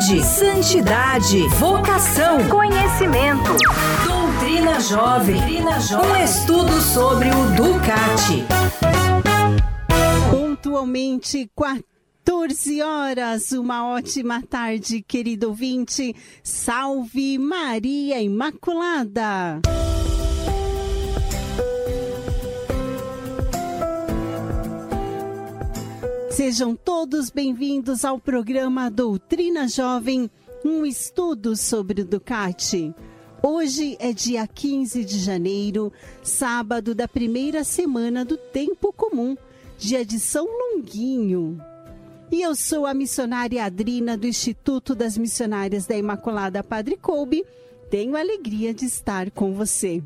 saúde, santidade, vocação, conhecimento. Doutrina Jovem. Doutrina Jovem. Um estudo sobre o Ducati. Pontualmente, 14 horas, uma ótima tarde, querido ouvinte. Salve Maria Imaculada! Sejam todos bem-vindos ao programa Doutrina Jovem, um estudo sobre o Ducati. Hoje é dia 15 de janeiro, sábado da primeira semana do Tempo Comum, dia de São Longuinho. E eu sou a missionária Adrina do Instituto das Missionárias da Imaculada Padre Coube. Tenho a alegria de estar com você.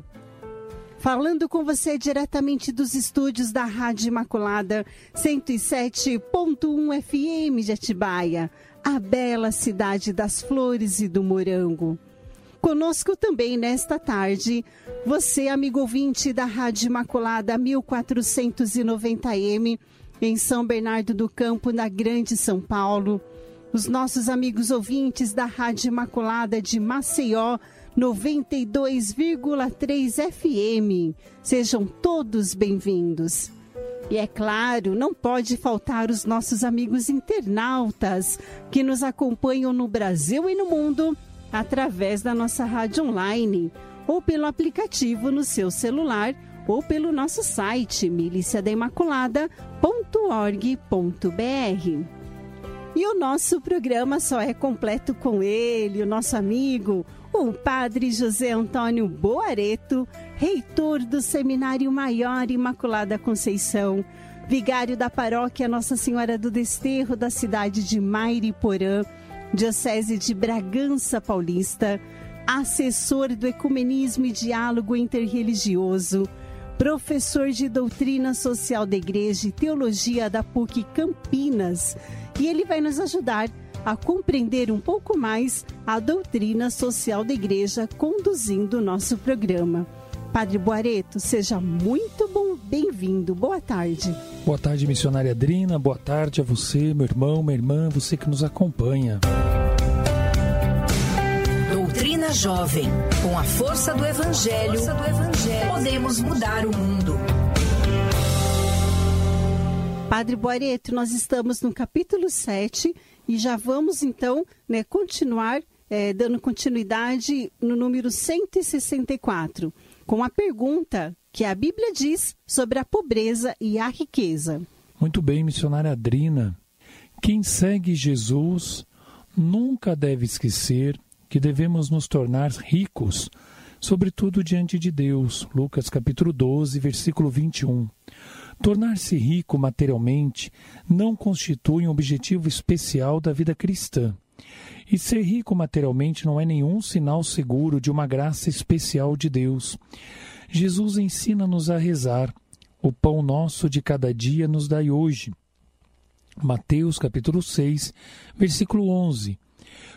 Falando com você diretamente dos estúdios da Rádio Imaculada 107.1 FM de Atibaia, a bela cidade das flores e do morango. Conosco também nesta tarde, você, amigo ouvinte da Rádio Imaculada 1490M, em São Bernardo do Campo, na Grande São Paulo. Os nossos amigos ouvintes da Rádio Imaculada de Maceió, 92,3 FM. Sejam todos bem-vindos. E é claro, não pode faltar os nossos amigos internautas que nos acompanham no Brasil e no mundo através da nossa rádio online ou pelo aplicativo no seu celular ou pelo nosso site miliciadaimaculada.org.br. E o nosso programa só é completo com ele, o nosso amigo, o Padre José Antônio Boareto, reitor do Seminário Maior Imaculada Conceição, vigário da paróquia Nossa Senhora do Desterro da cidade de Mairiporã, Diocese de Bragança Paulista, assessor do Ecumenismo e Diálogo Interreligioso, professor de Doutrina Social da Igreja e Teologia da PUC Campinas. E ele vai nos ajudar a compreender um pouco mais a doutrina social da Igreja conduzindo o nosso programa. Padre Boareto, seja muito bom, bem-vindo. Boa tarde. Boa tarde, missionária Adrina. Boa tarde a você, meu irmão, minha irmã, você que nos acompanha. Doutrina Jovem. Com a força do Evangelho, força do evangelho podemos mudar o mundo. Padre Boareto, nós estamos no capítulo 7 e já vamos então né, continuar é, dando continuidade no número 164, com a pergunta que a Bíblia diz sobre a pobreza e a riqueza. Muito bem, missionária Adrina. Quem segue Jesus nunca deve esquecer que devemos nos tornar ricos, sobretudo diante de Deus. Lucas capítulo 12, versículo 21. Tornar-se rico materialmente não constitui um objetivo especial da vida cristã. E ser rico materialmente não é nenhum sinal seguro de uma graça especial de Deus. Jesus ensina-nos a rezar: O pão nosso de cada dia nos dai hoje. Mateus capítulo 6, versículo 11.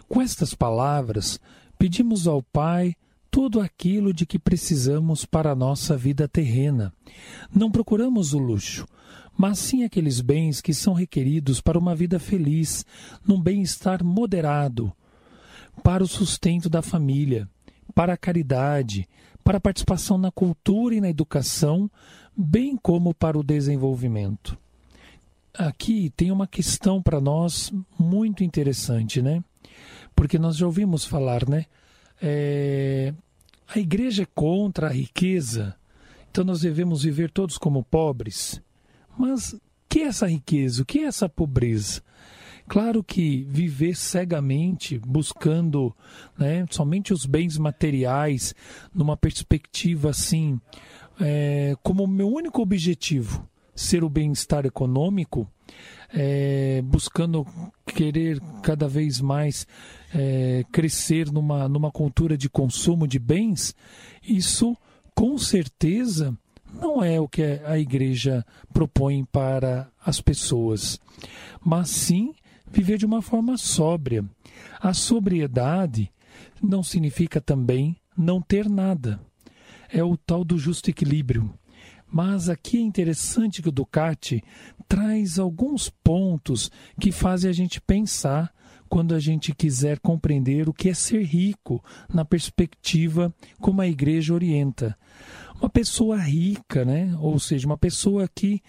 Com estas palavras, pedimos ao Pai tudo aquilo de que precisamos para a nossa vida terrena. Não procuramos o luxo, mas sim aqueles bens que são requeridos para uma vida feliz, num bem-estar moderado, para o sustento da família, para a caridade, para a participação na cultura e na educação, bem como para o desenvolvimento. Aqui tem uma questão para nós muito interessante, né? Porque nós já ouvimos falar, né? É, a igreja é contra a riqueza, então nós devemos viver todos como pobres. Mas o que é essa riqueza? O que é essa pobreza? Claro que viver cegamente, buscando né, somente os bens materiais, numa perspectiva assim, é, como meu único objetivo ser o bem-estar econômico, é, buscando querer cada vez mais é, crescer numa, numa cultura de consumo de bens, isso com certeza não é o que a igreja propõe para as pessoas, mas sim viver de uma forma sóbria. A sobriedade não significa também não ter nada. É o tal do justo equilíbrio. Mas aqui é interessante que o Ducati traz alguns pontos que fazem a gente pensar quando a gente quiser compreender o que é ser rico na perspectiva como a igreja orienta. Uma pessoa rica, né? ou seja, uma pessoa que,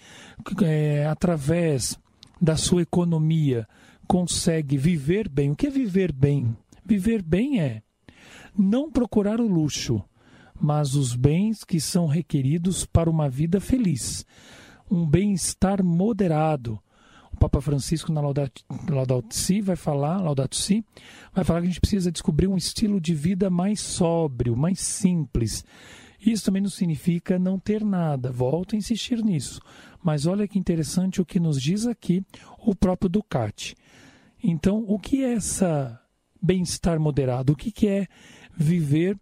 é, através da sua economia, consegue viver bem. O que é viver bem? Viver bem é não procurar o luxo, mas os bens que são requeridos para uma vida feliz. Um bem-estar moderado. O Papa Francisco na Laudato, Laudato Si vai falar, Laudato Si, vai falar que a gente precisa descobrir um estilo de vida mais sóbrio, mais simples. Isso também não significa não ter nada. Volto a insistir nisso. Mas olha que interessante o que nos diz aqui o próprio Ducati. Então, o que é essa bem-estar moderado? O que, que é viver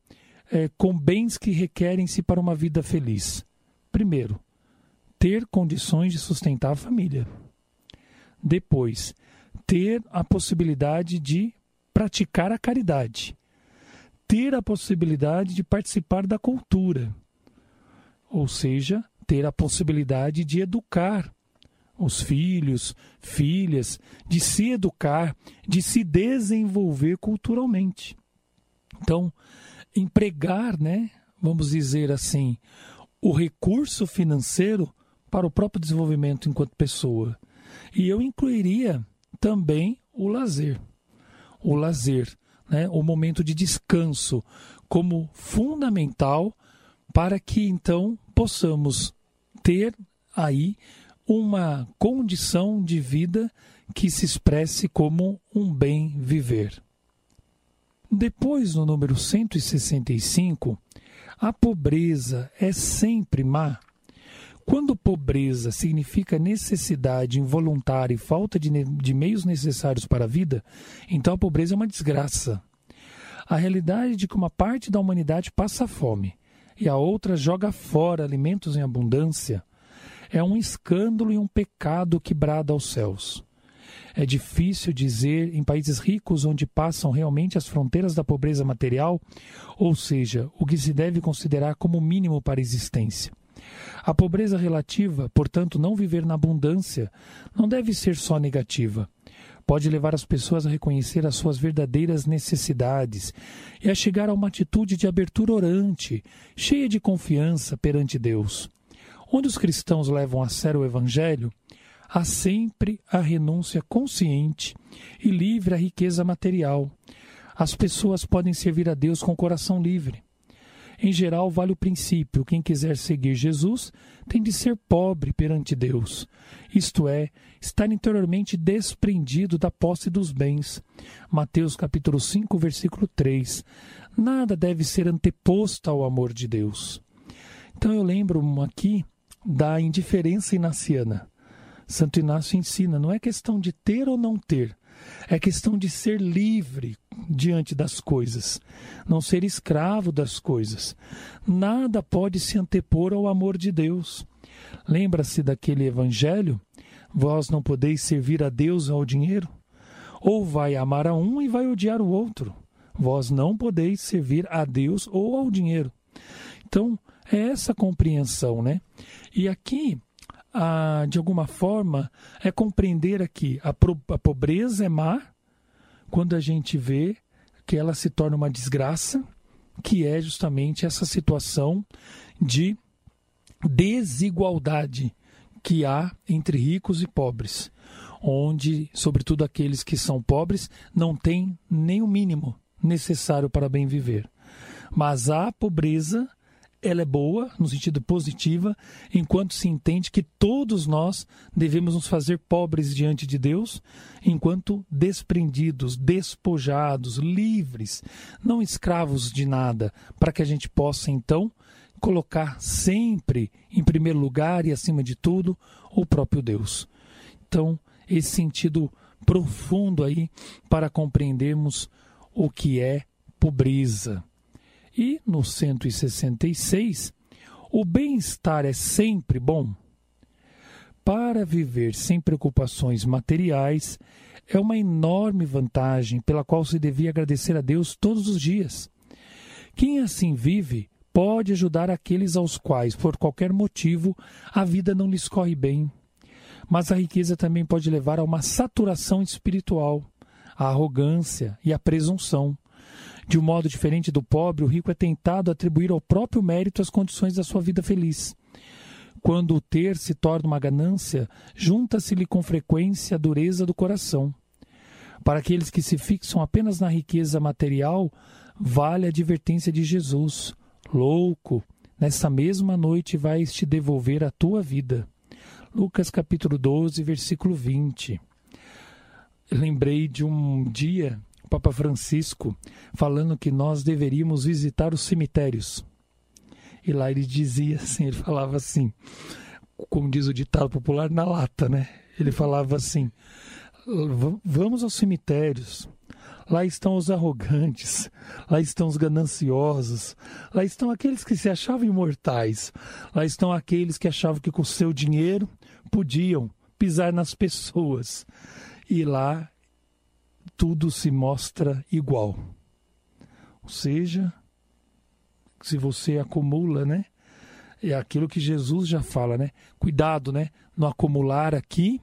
é, com bens que requerem-se para uma vida feliz? Primeiro, ter condições de sustentar a família. Depois, ter a possibilidade de praticar a caridade. Ter a possibilidade de participar da cultura. Ou seja, ter a possibilidade de educar os filhos, filhas, de se educar, de se desenvolver culturalmente. Então, empregar, né, vamos dizer assim, o recurso financeiro para o próprio desenvolvimento enquanto pessoa. E eu incluiria também o lazer. O lazer, né, o momento de descanso, como fundamental para que então possamos ter aí uma condição de vida que se expresse como um bem viver. Depois, no número 165, a pobreza é sempre má. Quando pobreza significa necessidade involuntária e falta de, de, meios necessários para a vida, então a pobreza é uma desgraça. A realidade de que uma parte da humanidade passa fome e a outra joga fora alimentos em abundância é um escândalo e um pecado que brada aos céus. É difícil dizer em países ricos onde passam realmente as fronteiras da pobreza material, ou seja, o que se deve considerar como mínimo para a existência. A pobreza relativa, portanto, não viver na abundância, não deve ser só negativa. Pode levar as pessoas a reconhecer as suas verdadeiras necessidades e a chegar a uma atitude de abertura orante, cheia de confiança perante Deus. Onde os cristãos levam a sério o Evangelho, há sempre a renúncia consciente e livre à riqueza material. As pessoas podem servir a Deus com o coração livre. Em geral, vale o princípio: quem quiser seguir Jesus tem de ser pobre perante Deus, isto é, estar interiormente desprendido da posse dos bens. Mateus capítulo 5, versículo 3. Nada deve ser anteposto ao amor de Deus. Então eu lembro aqui da indiferença inaciana. Santo Inácio ensina: não é questão de ter ou não ter, é questão de ser livre diante das coisas, não ser escravo das coisas. Nada pode se antepor ao amor de Deus. Lembra-se daquele evangelho? Vós não podeis servir a Deus ao dinheiro? Ou vai amar a um e vai odiar o outro. Vós não podeis servir a Deus ou ao dinheiro. Então, é essa compreensão, né? E aqui a, de alguma forma, é compreender aqui a, pro, a pobreza é má quando a gente vê que ela se torna uma desgraça, que é justamente essa situação de desigualdade que há entre ricos e pobres, onde, sobretudo aqueles que são pobres, não têm nem o mínimo necessário para bem viver. Mas há pobreza ela é boa, no sentido positivo, enquanto se entende que todos nós devemos nos fazer pobres diante de Deus, enquanto desprendidos, despojados, livres, não escravos de nada, para que a gente possa então colocar sempre em primeiro lugar e acima de tudo o próprio Deus. Então, esse sentido profundo aí para compreendermos o que é pobreza. E no 166, o bem-estar é sempre bom? Para viver sem preocupações materiais é uma enorme vantagem pela qual se devia agradecer a Deus todos os dias. Quem assim vive pode ajudar aqueles aos quais, por qualquer motivo, a vida não lhes corre bem. Mas a riqueza também pode levar a uma saturação espiritual, a arrogância e a presunção. De um modo diferente do pobre, o rico é tentado atribuir ao próprio mérito as condições da sua vida feliz. Quando o ter se torna uma ganância, junta-se-lhe com frequência a dureza do coração. Para aqueles que se fixam apenas na riqueza material, vale a advertência de Jesus: Louco, nessa mesma noite vais te devolver a tua vida. Lucas capítulo 12, versículo 20. Eu lembrei de um dia, Papa Francisco, falando que nós deveríamos visitar os cemitérios. E lá ele dizia assim, ele falava assim, como diz o ditado popular, na lata, né? Ele falava assim: vamos aos cemitérios. Lá estão os arrogantes, lá estão os gananciosos, lá estão aqueles que se achavam imortais, lá estão aqueles que achavam que com seu dinheiro podiam pisar nas pessoas. E lá tudo se mostra igual. Ou seja, se você acumula, né? É aquilo que Jesus já fala, né? Cuidado, né? No acumular aqui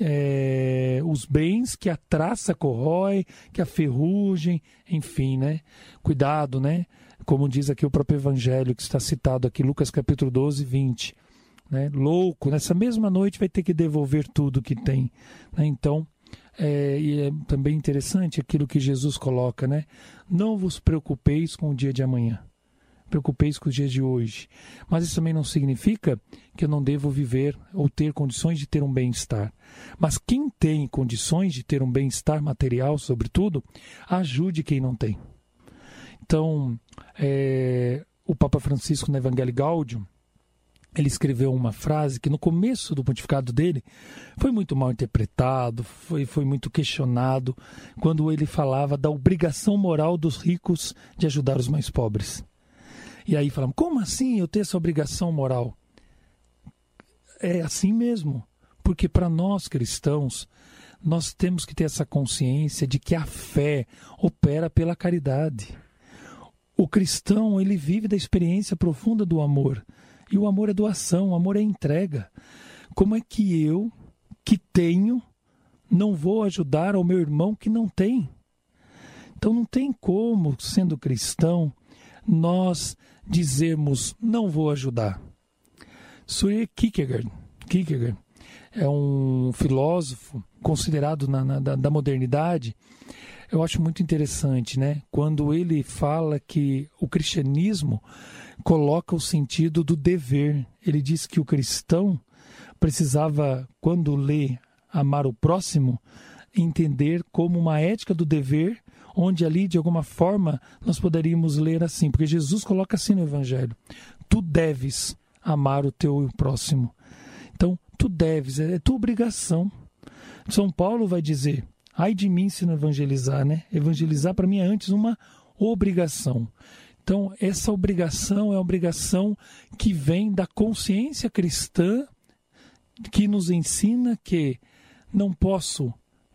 é, os bens que a traça corrói, que a ferrugem, enfim, né? Cuidado, né? Como diz aqui o próprio Evangelho que está citado aqui, Lucas capítulo 12, 20. Né? Louco, nessa mesma noite vai ter que devolver tudo que tem. Né? Então, é, e é também interessante aquilo que Jesus coloca, né? Não vos preocupeis com o dia de amanhã preocupeis com os dias de hoje. Mas isso também não significa que eu não devo viver ou ter condições de ter um bem-estar. Mas quem tem condições de ter um bem-estar material, sobretudo, ajude quem não tem. Então, é, o Papa Francisco no Evangelho Gaudium, ele escreveu uma frase que no começo do pontificado dele foi muito mal interpretado, foi, foi muito questionado, quando ele falava da obrigação moral dos ricos de ajudar os mais pobres. E aí falamos: como assim eu ter essa obrigação moral? É assim mesmo. Porque para nós cristãos, nós temos que ter essa consciência de que a fé opera pela caridade. O cristão, ele vive da experiência profunda do amor. E o amor é doação, o amor é entrega. Como é que eu, que tenho, não vou ajudar ao meu irmão que não tem? Então não tem como, sendo cristão, nós dizermos não vou ajudar. Søren Kierkegaard, Kierkegaard é um filósofo considerado na, na da, da modernidade. Eu acho muito interessante, né? Quando ele fala que o cristianismo coloca o sentido do dever. Ele diz que o cristão precisava, quando lê amar o próximo, entender como uma ética do dever onde ali, de alguma forma, nós poderíamos ler assim, porque Jesus coloca assim no Evangelho: tu deves amar o teu próximo. Então, tu deves, é, é tua obrigação. São Paulo vai dizer: ai de mim se não evangelizar, né? Evangelizar para mim é antes uma obrigação. Então, essa obrigação é a obrigação que vem da consciência cristã que nos ensina que não posso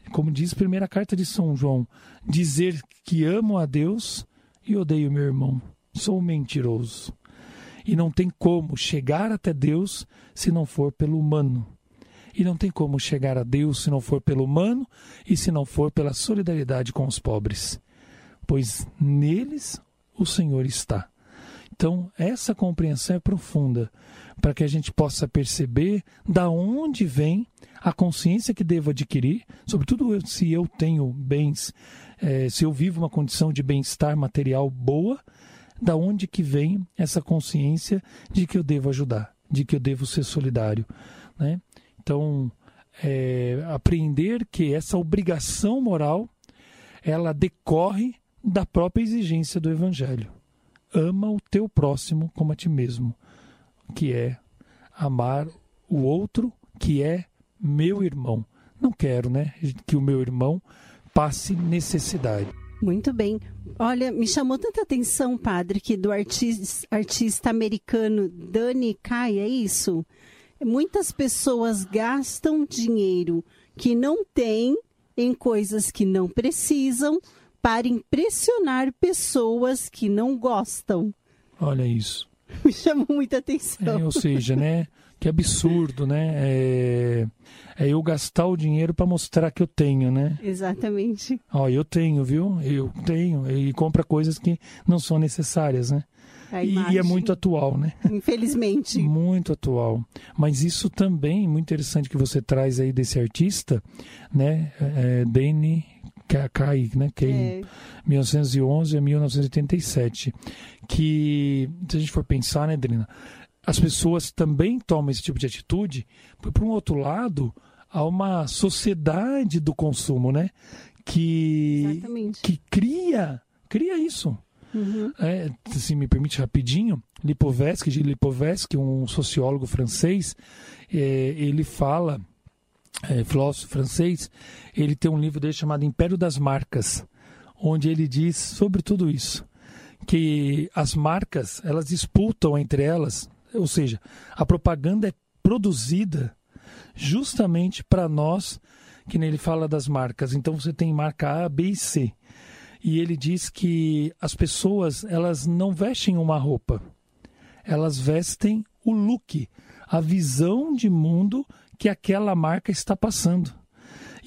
como diz a primeira carta de São João, dizer que amo a Deus e odeio meu irmão. Sou mentiroso. E não tem como chegar até Deus se não for pelo humano. E não tem como chegar a Deus se não for pelo humano e se não for pela solidariedade com os pobres. Pois neles o Senhor está. Então, essa compreensão é profunda, para que a gente possa perceber da onde vem a consciência que devo adquirir, sobretudo se eu tenho bens, é, se eu vivo uma condição de bem-estar material boa, da onde que vem essa consciência de que eu devo ajudar, de que eu devo ser solidário, né? Então, é, apreender que essa obrigação moral ela decorre da própria exigência do Evangelho. Ama o teu próximo como a ti mesmo, que é amar o outro, que é meu irmão. Não quero, né, que o meu irmão passe necessidade. Muito bem. Olha, me chamou tanta atenção, padre, que do artista, artista americano Danny Kai, é isso? Muitas pessoas gastam dinheiro que não têm em coisas que não precisam para impressionar pessoas que não gostam. Olha isso. Me chamou muita atenção. É, ou seja, né? Que absurdo, né? É, é eu gastar o dinheiro para mostrar que eu tenho, né? Exatamente. Ó, eu tenho, viu? Eu tenho. E compra coisas que não são necessárias, né? E, e, é muito atual, né? Infelizmente. muito atual. Mas isso também, muito interessante que você traz aí desse artista, né? É, Danny Kaye, né? Que é. 1911 a 1987. Que, se a gente for pensar, né, Adriana? As pessoas também tomam esse tipo de atitude. Por um outro lado, há uma sociedade do consumo, né? Que, Exatamente. que cria, cria isso. Uhum. É, se me permite rapidinho, Lipovetsky, Lipovetsky, um sociólogo francês, é, ele fala, é, filósofo francês, ele tem um livro dele chamado Império das Marcas, onde ele diz sobre tudo isso, que as marcas, elas disputam entre elas, ou seja, a propaganda é produzida justamente para nós, que nele fala das marcas. Então você tem marca A, B e C e ele diz que as pessoas elas não vestem uma roupa, elas vestem o look, a visão de mundo que aquela marca está passando.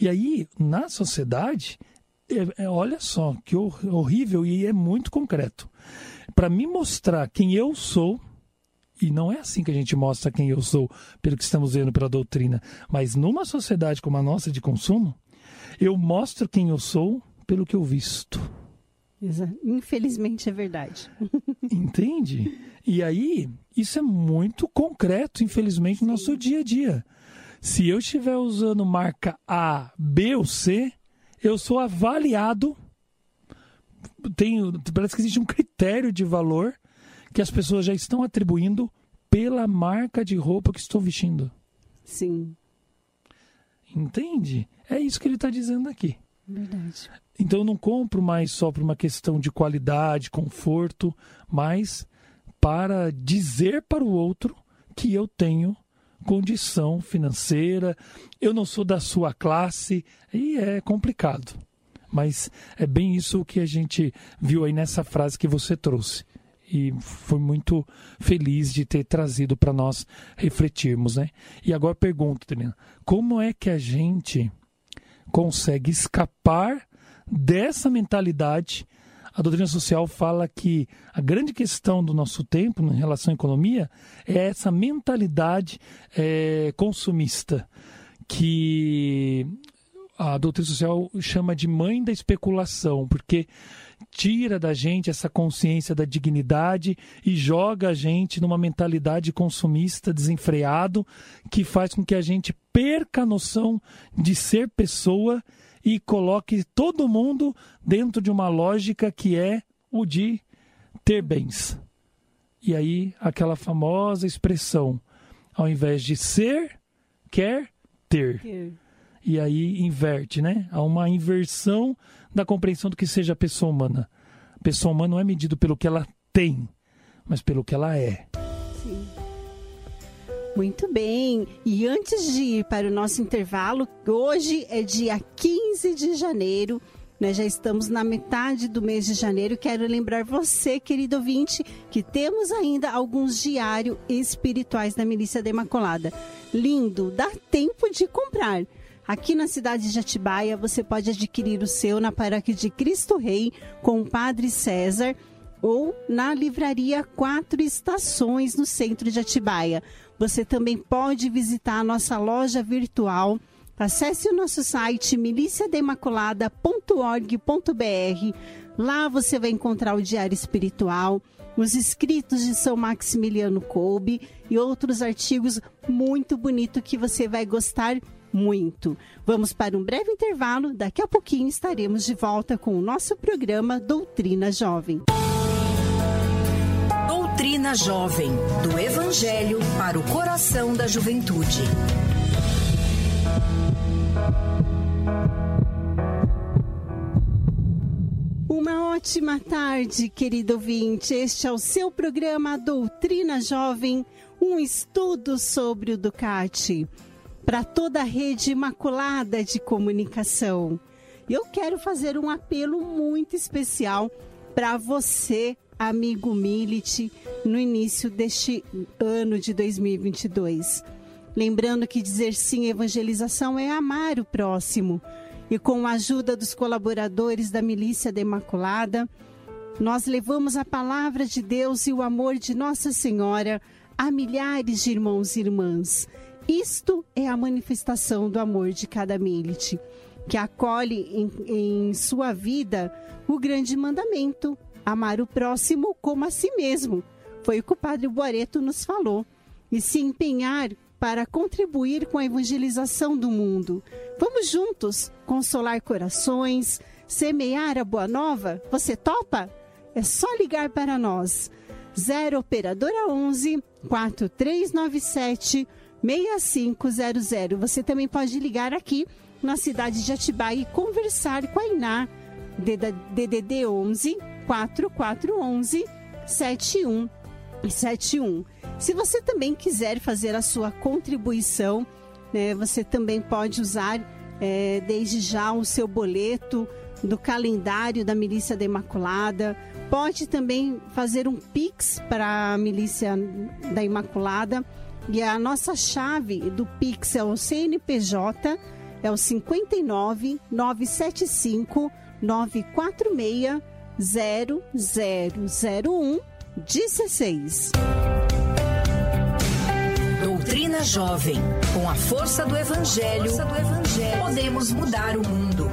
E aí, na sociedade, é, é, olha só que horrível e é muito concreto. Para me mostrar quem eu sou, e não é assim que a gente mostra quem eu sou, pelo que estamos vendo pela doutrina, mas numa sociedade como a nossa de consumo, eu mostro quem eu sou pelo que eu visto. Infelizmente é verdade. Entende? E aí, isso é muito concreto, infelizmente, no nosso dia a dia. Se eu estiver usando marca A, B ou C, eu sou avaliado. Tenho, parece que existe um critério de valor que as pessoas já estão atribuindo pela marca de roupa que estou vestindo. Sim. Entende? É isso que ele está dizendo aqui. Verdade. Então eu não compro mais só por uma questão de qualidade, conforto, mas para dizer para o outro que eu tenho condição financeira, eu não sou da sua classe, e é complicado. Mas é bem isso que a gente viu aí nessa frase que você trouxe. E foi muito feliz de ter trazido para nós refletirmos, né? E agora pergunto, Trina, como é que a gente consegue escapar dessa mentalidade. A doutrina social fala que a grande questão do nosso tempo em relação à economia é essa mentalidade é, consumista, que a doutrina social chama de mãe da especulação, porque tira da gente essa consciência da dignidade e joga a gente numa mentalidade consumista desenfreado que faz com que a gente perca a noção de ser pessoa e coloque todo mundo dentro de uma lógica que é o de ter bens. E aí aquela famosa expressão, ao invés de ser, quer ter. ter. E aí inverte, né? Há uma inversão da compreensão do que seja a pessoa humana. A pessoa humana não é medido pelo que ela tem, mas pelo que ela é. Sim. Muito bem. E antes de ir para o nosso intervalo, hoje é dia 15 de janeiro. Nós já estamos na metade do mês de janeiro. Quero lembrar você, querido ouvinte, que temos ainda alguns diários espirituais da Milícia da Imaculada. Lindo, dá tempo de comprar. Aqui na cidade de Atibaia, você pode adquirir o seu na paróquia de Cristo Rei com o Padre César ou na livraria Quatro Estações, no centro de Atibaia. Você também pode visitar a nossa loja virtual. Acesse o nosso site miliciademaculada.org.br. Lá você vai encontrar o Diário Espiritual, os escritos de São Maximiliano Kolbe e outros artigos muito bonitos que você vai gostar muito. Vamos para um breve intervalo. Daqui a pouquinho estaremos de volta com o nosso programa Doutrina Jovem. Doutrina Jovem, do Evangelho para o coração da juventude. Uma ótima tarde, querido ouvinte. Este é o seu programa Doutrina Jovem, um estudo sobre o Ducati para toda a rede imaculada de comunicação. Eu quero fazer um apelo muito especial para você amigo Milit no início deste ano de 2022. Lembrando que dizer sim à evangelização é amar o próximo. E com a ajuda dos colaboradores da Milícia da Imaculada, nós levamos a palavra de Deus e o amor de Nossa Senhora a milhares de irmãos e irmãs. Isto é a manifestação do amor de cada milite, que acolhe em, em sua vida o grande mandamento, amar o próximo como a si mesmo. Foi o que o Padre Boareto nos falou. E se empenhar para contribuir com a evangelização do mundo. Vamos juntos consolar corações, semear a boa nova? Você topa? É só ligar para nós. 0 Operadora 11 4397 6500. Você também pode ligar aqui na cidade de Atibaia e conversar com a Iná. DDD 11 4411 7171. Se você também quiser fazer a sua contribuição, né, você também pode usar é, desde já o seu boleto do calendário da Milícia da Imaculada. Pode também fazer um Pix para a Milícia da Imaculada. E a nossa chave do Pix é o CNPJ, é o 59 975 946 0001 16. Doutrina Jovem. Com a força do Evangelho, força do evangelho podemos mudar o mundo.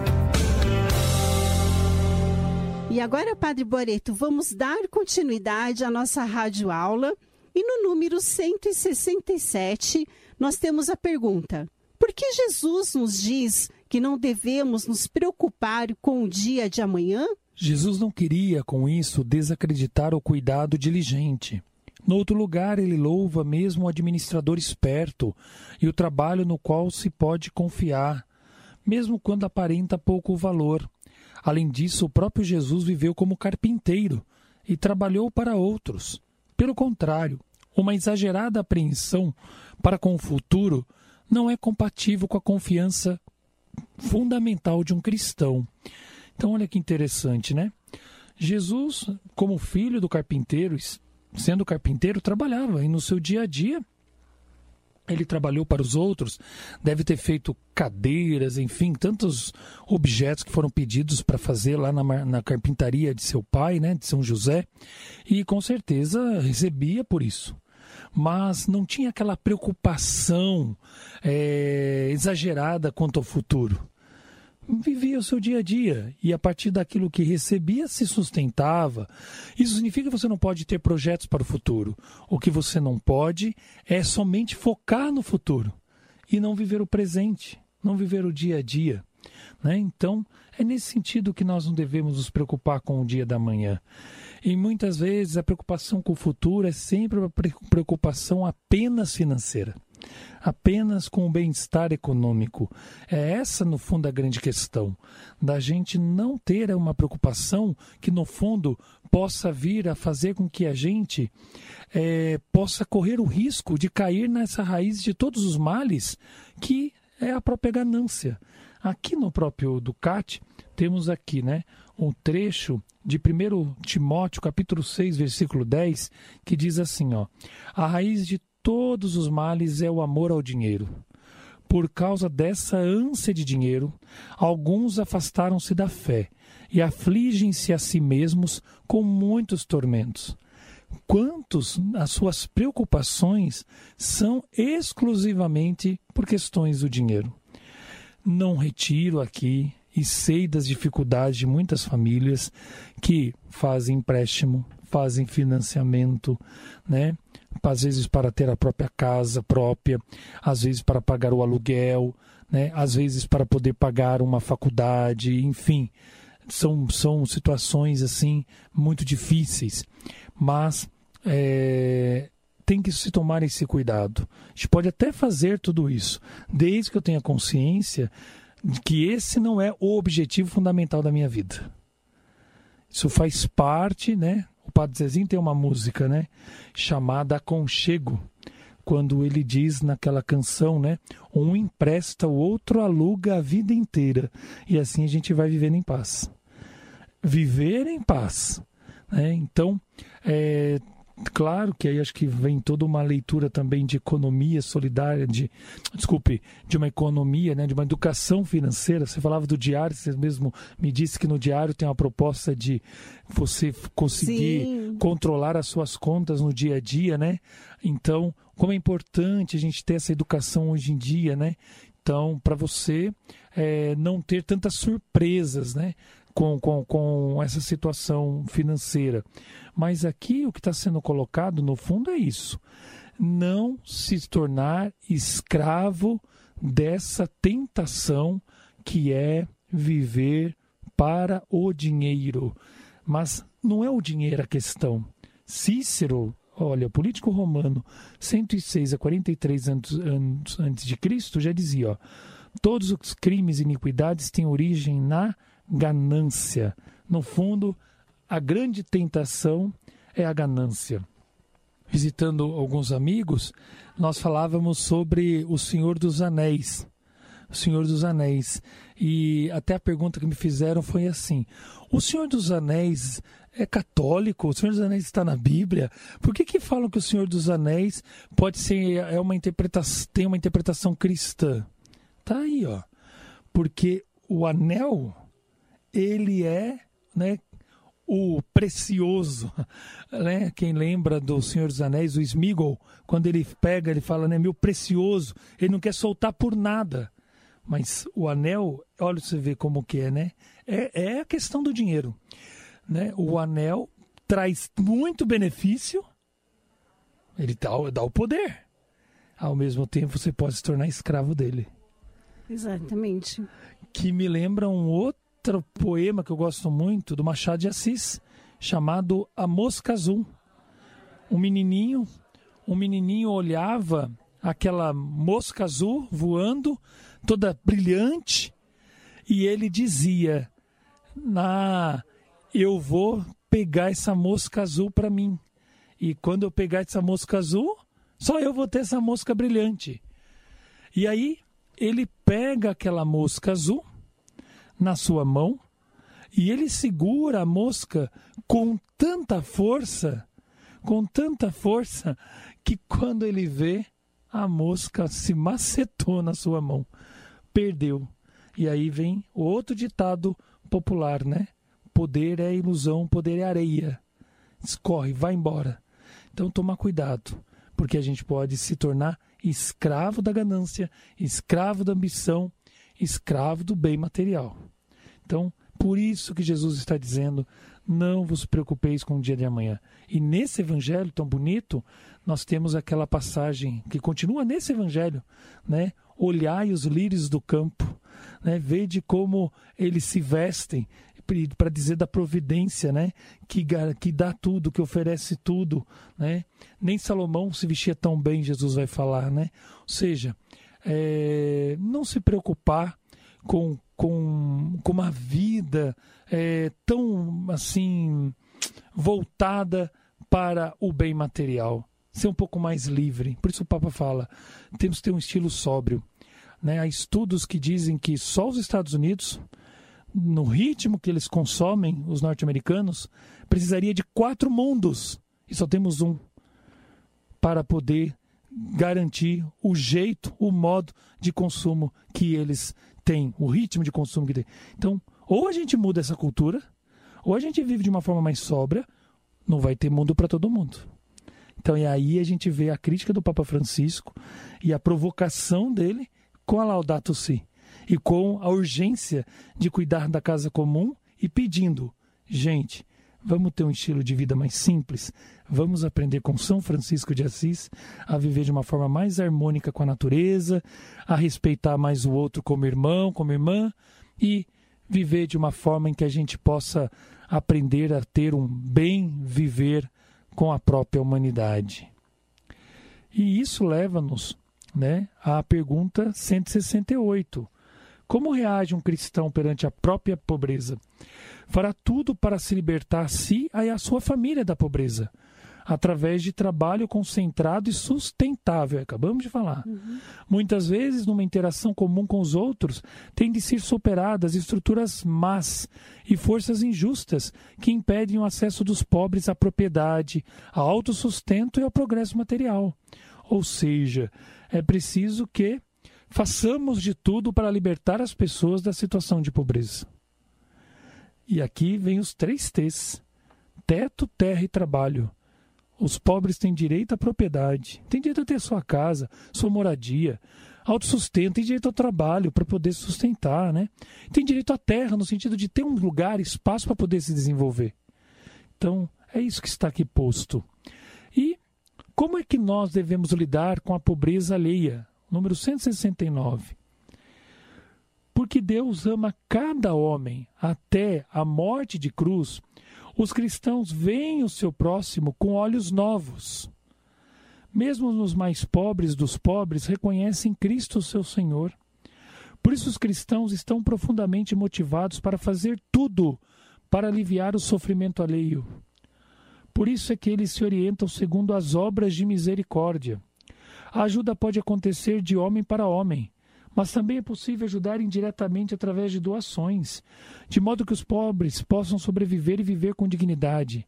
E agora, Padre Boreto, vamos dar continuidade à nossa rádio aula. E no número 167, nós temos a pergunta: Por que Jesus nos diz que não devemos nos preocupar com o dia de amanhã? Jesus não queria, com isso, desacreditar o cuidado diligente. No outro lugar, ele louva mesmo o administrador esperto e o trabalho no qual se pode confiar, mesmo quando aparenta pouco valor. Além disso, o próprio Jesus viveu como carpinteiro e trabalhou para outros. Pelo contrário, uma exagerada apreensão para com o futuro não é compatível com a confiança fundamental de um cristão. Então, olha que interessante, né? Jesus, como filho do carpinteiro, sendo carpinteiro, trabalhava e no seu dia a dia ele trabalhou para os outros, deve ter feito cadeiras, enfim, tantos objetos que foram pedidos para fazer lá na, na, carpintaria de seu pai, né, de São José, e com certeza recebia por isso. Mas não tinha aquela preocupação é, exagerada quanto ao futuro vivia o seu dia a dia e a partir daquilo que recebia se sustentava. Isso significa que você não pode ter projetos para o futuro. O que você não pode é somente focar no futuro e não viver o presente, não viver o dia a dia. Né? Então, é nesse sentido que nós não devemos nos preocupar com o dia da manhã. E muitas vezes a preocupação com o futuro é sempre uma preocupação apenas financeira apenas com o bem-estar econômico. É essa, no fundo, a grande questão, da gente não ter uma preocupação que, no fundo, possa vir a fazer com que a gente é, possa correr o risco de cair nessa raiz de todos os males, que é a própria ganância. Aqui no próprio Ducati, temos aqui, né, um trecho de 1 Timóteo, capítulo 6, versículo 10, que diz assim, ó: A raiz de todos os males é o amor ao dinheiro. Por causa dessa ânsia de dinheiro, alguns afastaram-se da fé e afligem-se a si mesmos com muitos tormentos. Quantos as suas preocupações são exclusivamente por questões do dinheiro? Não retiro aqui e sei das dificuldades de muitas famílias que fazem empréstimo, fazem financiamento, né? às vezes para ter a própria casa própria, às vezes para pagar o aluguel, né? às vezes para poder pagar uma faculdade, enfim. São, são situações assim muito difíceis, mas é, tem que se tomar esse cuidado. A gente pode até fazer tudo isso, desde que eu tenha consciência de que esse não é o objetivo fundamental da minha vida. Isso faz parte, né, o Padre Zezinho tem uma música, né? Chamada Aconchego. Quando ele diz naquela canção, né? Um empresta, o outro aluga a vida inteira. E assim a gente vai vivendo em paz. Viver em paz Né? Então, é, Claro que aí acho que vem toda uma leitura também de economia solidária, de desculpe, de uma economia, né, de uma educação financeira. Você falava do diário, você mesmo me disse que no diário tem uma proposta de você conseguir Sim. controlar as suas contas no dia a dia, né? Então, como é importante a gente ter essa educação hoje em dia, né? Então, para você é, não ter tantas surpresas, né? Com, com, com essa situação financeira. Mas aqui o que está sendo colocado, no fundo, é isso: não se tornar escravo dessa tentação que é viver para o dinheiro. Mas não é o dinheiro a questão. Cícero, olha, político romano, 106 a 43 anos, anos antes de Cristo, já dizia, ó, todos os crimes e iniquidades têm origem na ganância. No fundo, a grande tentação é a ganância. Visitando alguns amigos, nós falávamos sobre o Senhor dos Anéis. O Senhor dos Anéis. E até a pergunta que me fizeram foi assim: O Senhor dos Anéis é católico? O Senhor dos Anéis está na Bíblia? Por que, que falam que o Senhor dos Anéis pode ser é uma interpretação, tem uma interpretação cristã? Tá aí, ó. Porque o anel ele é, né, o precioso, né? Quem lembra do Senhor dos Anéis, o Smigol, quando ele pega, ele fala, né, meu precioso, ele não quer soltar por nada. Mas o anel, olha você vê como que é, né? É, é a questão do dinheiro, né? O anel traz muito benefício, ele dá, dá o poder. Ao mesmo tempo, você pode se tornar escravo dele. Exatamente. Que me lembra um outro outro poema que eu gosto muito, do Machado de Assis, chamado A Mosca Azul. Um menininho, um menininho olhava aquela mosca azul voando, toda brilhante, e ele dizia: "Na, eu vou pegar essa mosca azul para mim. E quando eu pegar essa mosca azul, só eu vou ter essa mosca brilhante." E aí ele pega aquela mosca azul na sua mão e ele segura a mosca com tanta força, com tanta força, que quando ele vê, a mosca se macetou na sua mão, perdeu. E aí vem o outro ditado popular, né? Poder é ilusão, poder é areia. Escorre, vai embora. Então toma cuidado, porque a gente pode se tornar escravo da ganância, escravo da ambição, escravo do bem material. Então, por isso que Jesus está dizendo: não vos preocupeis com o dia de amanhã. E nesse evangelho tão bonito, nós temos aquela passagem que continua nesse evangelho, né? Olhai os lírios do campo, né? Vede como eles se vestem para dizer da providência, né? Que, que dá tudo, que oferece tudo, né? Nem Salomão se vestia tão bem, Jesus vai falar, né? Ou seja, é, não se preocupar com, com, com uma vida é, tão assim voltada para o bem material, ser um pouco mais livre. Por isso o Papa fala, temos que ter um estilo sóbrio. Né? Há estudos que dizem que só os Estados Unidos, no ritmo que eles consomem, os norte-americanos, precisaria de quatro mundos e só temos um para poder garantir o jeito, o modo de consumo que eles tem, o ritmo de consumo que tem. Então, ou a gente muda essa cultura, ou a gente vive de uma forma mais sóbria, não vai ter mundo para todo mundo. Então, e aí a gente vê a crítica do Papa Francisco e a provocação dele com a Laudato Si e com a urgência de cuidar da casa comum e pedindo, gente, Vamos ter um estilo de vida mais simples. Vamos aprender com São Francisco de Assis a viver de uma forma mais harmônica com a natureza, a respeitar mais o outro como irmão, como irmã e viver de uma forma em que a gente possa aprender a ter um bem viver com a própria humanidade. E isso leva-nos né, à pergunta 168. Como reage um cristão perante a própria pobreza? fará tudo para se libertar a si e a sua família da pobreza. através de trabalho concentrado e sustentável. Acabamos de falar. Uhum. Muitas vezes, numa interação comum com os outros, têm de ser superadas estruturas más e forças injustas que impedem o acesso dos pobres à propriedade, ao autossustento e ao progresso material. Ou seja, é preciso que façamos de tudo para libertar as pessoas da situação de pobreza. E aqui vem os três T's: teto, terra e trabalho. Os pobres têm direito à propriedade, têm direito a ter sua casa, sua moradia, autossustento, têm direito ao trabalho para poder sustentar, né? Tem direito à terra, no sentido de ter um lugar, espaço para poder se desenvolver. Então, é isso que está aqui posto. E como é que nós devemos lidar com a pobreza alheia? Número 169. Porque Deus ama cada homem até a morte de cruz os cristãos veem o seu próximo com olhos novos. Mesmo nos mais pobres dos pobres, reconhecem Cristo, seu Senhor. Por isso, os cristãos estão profundamente motivados para fazer tudo para aliviar o sofrimento alheio. Por isso é que eles se orientam segundo as obras de misericórdia. A ajuda pode acontecer de homem para homem, mas também é possível ajudar indiretamente através de doações, de modo que os pobres possam sobreviver e viver com dignidade.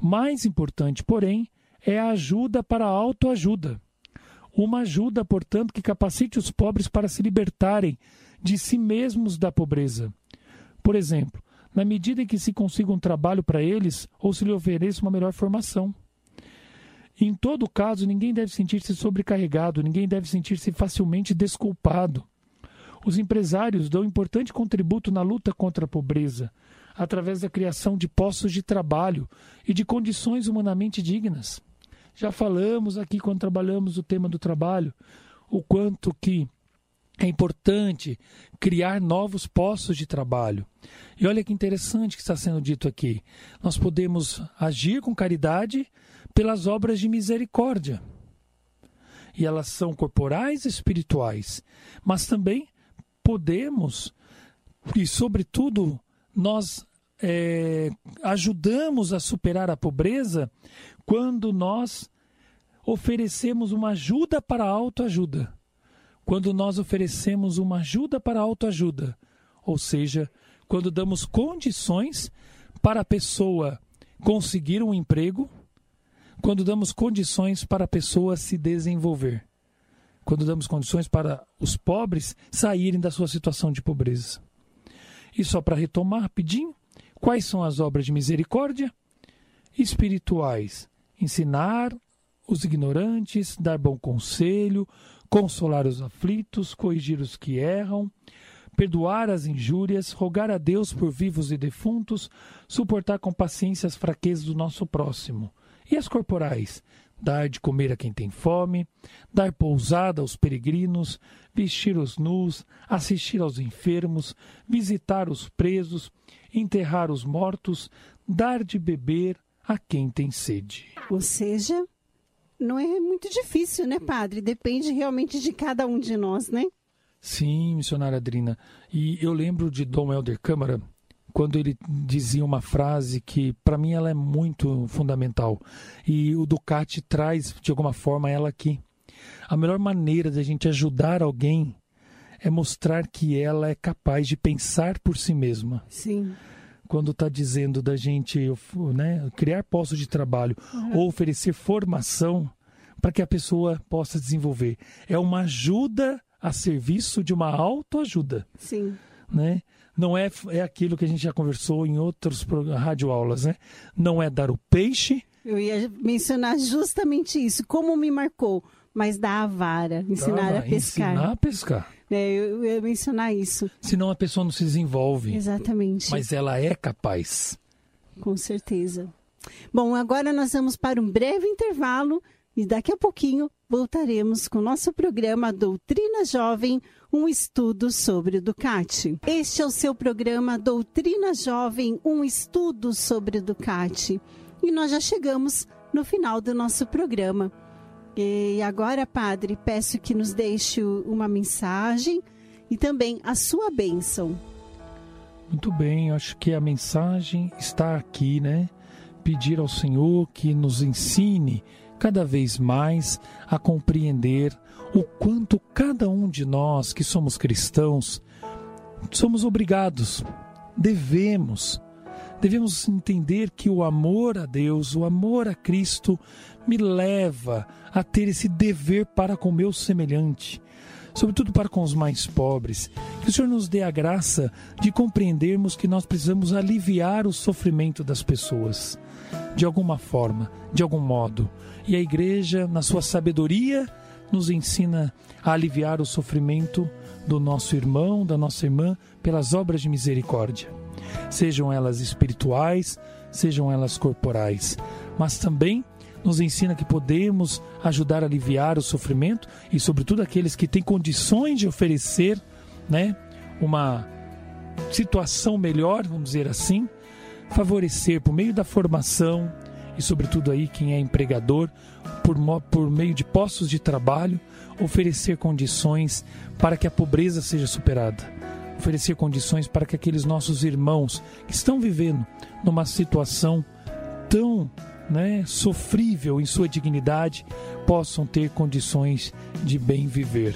Mais importante, porém, é a ajuda para a autoajuda. Uma ajuda, portanto, que capacite os pobres para se libertarem de si mesmos da pobreza. Por exemplo, na medida em que se consiga um trabalho para eles ou se lhe ofereça uma melhor formação. Em todo caso, ninguém deve sentir-se sobrecarregado, ninguém deve sentir-se facilmente desculpado. Os empresários dão importante contributo na luta contra a pobreza, através da criação de postos de trabalho e de condições humanamente dignas. Já falamos aqui quando trabalhamos o tema do trabalho, o quanto que é importante criar novos postos de trabalho. E olha que interessante que está sendo dito aqui. Nós podemos agir com caridade pelas obras de misericórdia. E elas são corporais e espirituais, mas também podemos, e sobretudo, nós é, ajudamos a superar a pobreza quando nós oferecemos uma ajuda para a autoajuda. Quando nós oferecemos uma ajuda para a autoajuda, ou seja, quando damos condições para a pessoa conseguir um emprego, quando damos condições para a pessoa se desenvolver, quando damos condições para os pobres saírem da sua situação de pobreza. E só para retomar rapidinho, quais são as obras de misericórdia? Espirituais: ensinar os ignorantes, dar bom conselho, consolar os aflitos, corrigir os que erram, perdoar as injúrias, rogar a Deus por vivos e defuntos, suportar com paciência as fraquezas do nosso próximo e as corporais? Dar de comer a quem tem fome, dar pousada aos peregrinos, vestir os nus, assistir aos enfermos, visitar os presos, enterrar os mortos, dar de beber a quem tem sede. Ou seja, não é muito difícil, né, padre? Depende realmente de cada um de nós, né? Sim, missionária Adrina. E eu lembro de Dom Helder Câmara, quando ele dizia uma frase que para mim ela é muito fundamental e o Ducati traz de alguma forma ela aqui. A melhor maneira de a gente ajudar alguém é mostrar que ela é capaz de pensar por si mesma. Sim. Quando está dizendo da gente né, criar postos de trabalho uhum. ou oferecer formação para que a pessoa possa desenvolver. É uma ajuda a serviço de uma autoajuda. Sim. Né? Não é, é aquilo que a gente já conversou em outros radioaulas, né? Não é dar o peixe. Eu ia mencionar justamente isso, como me marcou, mas dar a vara, ensinar a pescar. Ensinar a pescar. É, eu ia mencionar isso. Senão a pessoa não se desenvolve. Exatamente. Mas ela é capaz. Com certeza. Bom, agora nós vamos para um breve intervalo e daqui a pouquinho voltaremos com o nosso programa Doutrina Jovem, um estudo sobre Ducati. Este é o seu programa Doutrina Jovem, um estudo sobre Ducati. E nós já chegamos no final do nosso programa. E agora, Padre, peço que nos deixe uma mensagem e também a sua bênção. Muito bem, acho que a mensagem está aqui, né? pedir ao Senhor que nos ensine cada vez mais a compreender o quanto cada um de nós que somos cristãos somos obrigados, devemos, devemos entender que o amor a Deus, o amor a Cristo, me leva a ter esse dever para com o meu semelhante, sobretudo para com os mais pobres. Que o Senhor nos dê a graça de compreendermos que nós precisamos aliviar o sofrimento das pessoas, de alguma forma, de algum modo. E a igreja, na sua sabedoria, nos ensina a aliviar o sofrimento do nosso irmão, da nossa irmã, pelas obras de misericórdia, sejam elas espirituais, sejam elas corporais, mas também nos ensina que podemos ajudar a aliviar o sofrimento e, sobretudo, aqueles que têm condições de oferecer né, uma situação melhor, vamos dizer assim, favorecer por meio da formação e, sobretudo, aí quem é empregador, por, por meio de postos de trabalho, oferecer condições para que a pobreza seja superada oferecer condições para que aqueles nossos irmãos que estão vivendo numa situação tão né, sofrível em sua dignidade, possam ter condições de bem viver.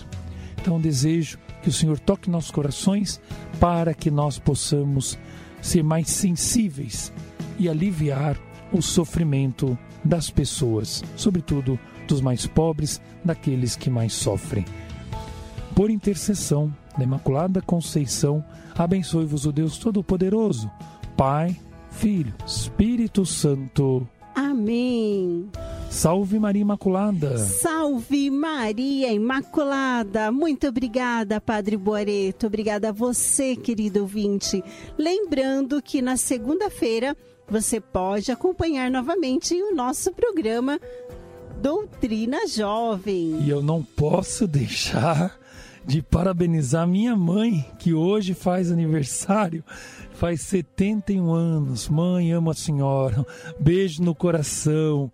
Então desejo que o Senhor toque nossos corações para que nós possamos ser mais sensíveis e aliviar o sofrimento das pessoas, sobretudo dos mais pobres, daqueles que mais sofrem. Por intercessão da Imaculada Conceição, abençoe-vos o Deus Todo-Poderoso, Pai, Filho, Espírito Santo. Amém. Salve Maria Imaculada. Salve Maria Imaculada. Muito obrigada, Padre Boareto. Obrigada a você, querido ouvinte. Lembrando que na segunda-feira você pode acompanhar novamente o nosso programa Doutrina Jovem. E eu não posso deixar de parabenizar minha mãe, que hoje faz aniversário faz 71 anos. Mãe, amo a senhora. Beijo no coração.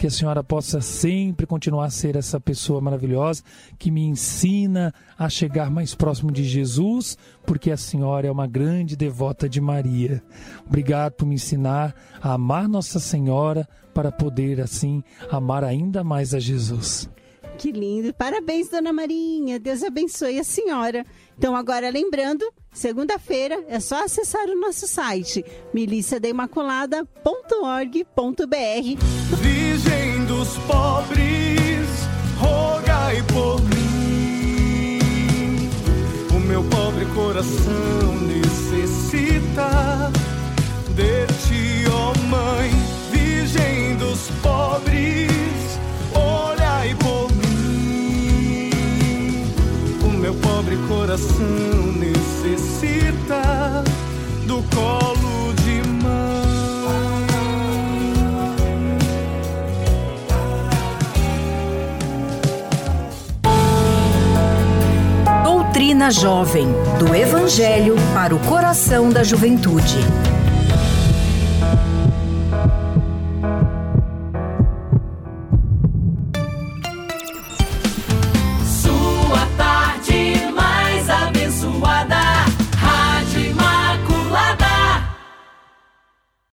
Que a senhora possa sempre continuar a ser essa pessoa maravilhosa que me ensina a chegar mais próximo de Jesus, porque a senhora é uma grande devota de Maria. Obrigado por me ensinar a amar Nossa Senhora para poder assim amar ainda mais a Jesus. Que lindo. Parabéns, dona Marinha. Deus abençoe a senhora. Então, agora lembrando, segunda-feira é só acessar o nosso site miliciadaimaculada.org.br. Dos pobres, rogai por mim. O meu pobre coração necessita de ti, ó oh Mãe, Virgem dos pobres pobre coração necessita do colo Doutrina Jovem do Evangelho para o coração da juventude.